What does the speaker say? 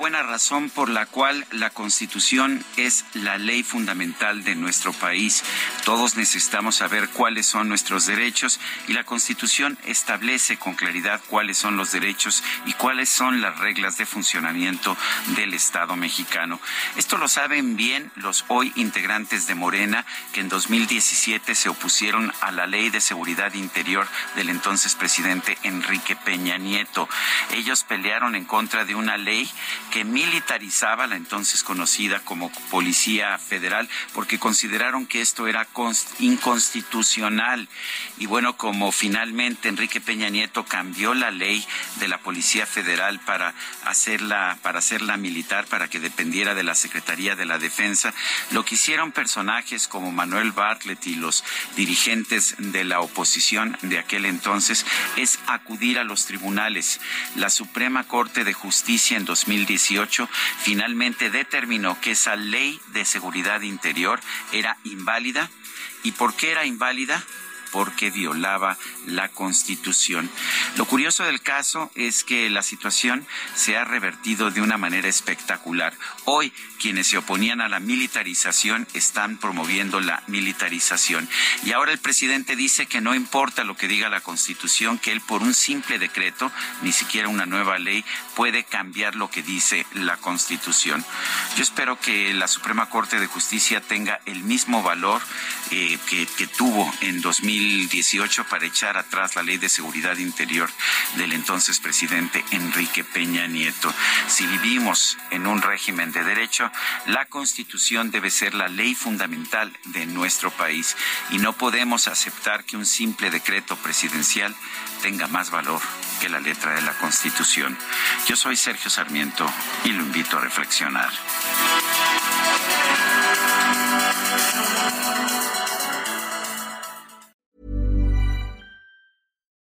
Buena razón por la cual la Constitución es la ley fundamental de nuestro país. Todos necesitamos saber cuáles son nuestros derechos y la Constitución establece con claridad cuáles son los derechos y cuáles son las reglas de funcionamiento del Estado mexicano. Esto lo saben bien los hoy integrantes de Morena que en 2017 se opusieron a la ley de seguridad interior del entonces presidente Enrique Peña Nieto. Ellos pelearon en contra de una ley que militarizaba la entonces conocida como Policía Federal, porque consideraron que esto era inconstitucional. Y bueno, como finalmente Enrique Peña Nieto cambió la ley de la Policía Federal para hacerla, para hacerla militar, para que dependiera de la Secretaría de la Defensa, lo que hicieron personajes como Manuel Bartlett y los dirigentes de la oposición de aquel entonces es acudir a los tribunales. La Suprema Corte de Justicia en 2000 2018 finalmente determinó que esa ley de seguridad interior era inválida. ¿Y por qué era inválida? Porque violaba la Constitución. Lo curioso del caso es que la situación se ha revertido de una manera espectacular. Hoy quienes se oponían a la militarización están promoviendo la militarización. Y ahora el presidente dice que no importa lo que diga la Constitución, que él por un simple decreto, ni siquiera una nueva ley, puede cambiar lo que dice la Constitución. Yo espero que la Suprema Corte de Justicia tenga el mismo valor eh, que, que tuvo en 2018 para echar atrás la ley de seguridad interior del entonces presidente Enrique Peña Nieto. Si vivimos en un régimen de derecho, la Constitución debe ser la ley fundamental de nuestro país y no podemos aceptar que un simple decreto presidencial tenga más valor que la letra de la Constitución. Yo soy Sergio Sarmiento y lo invito a reflexionar.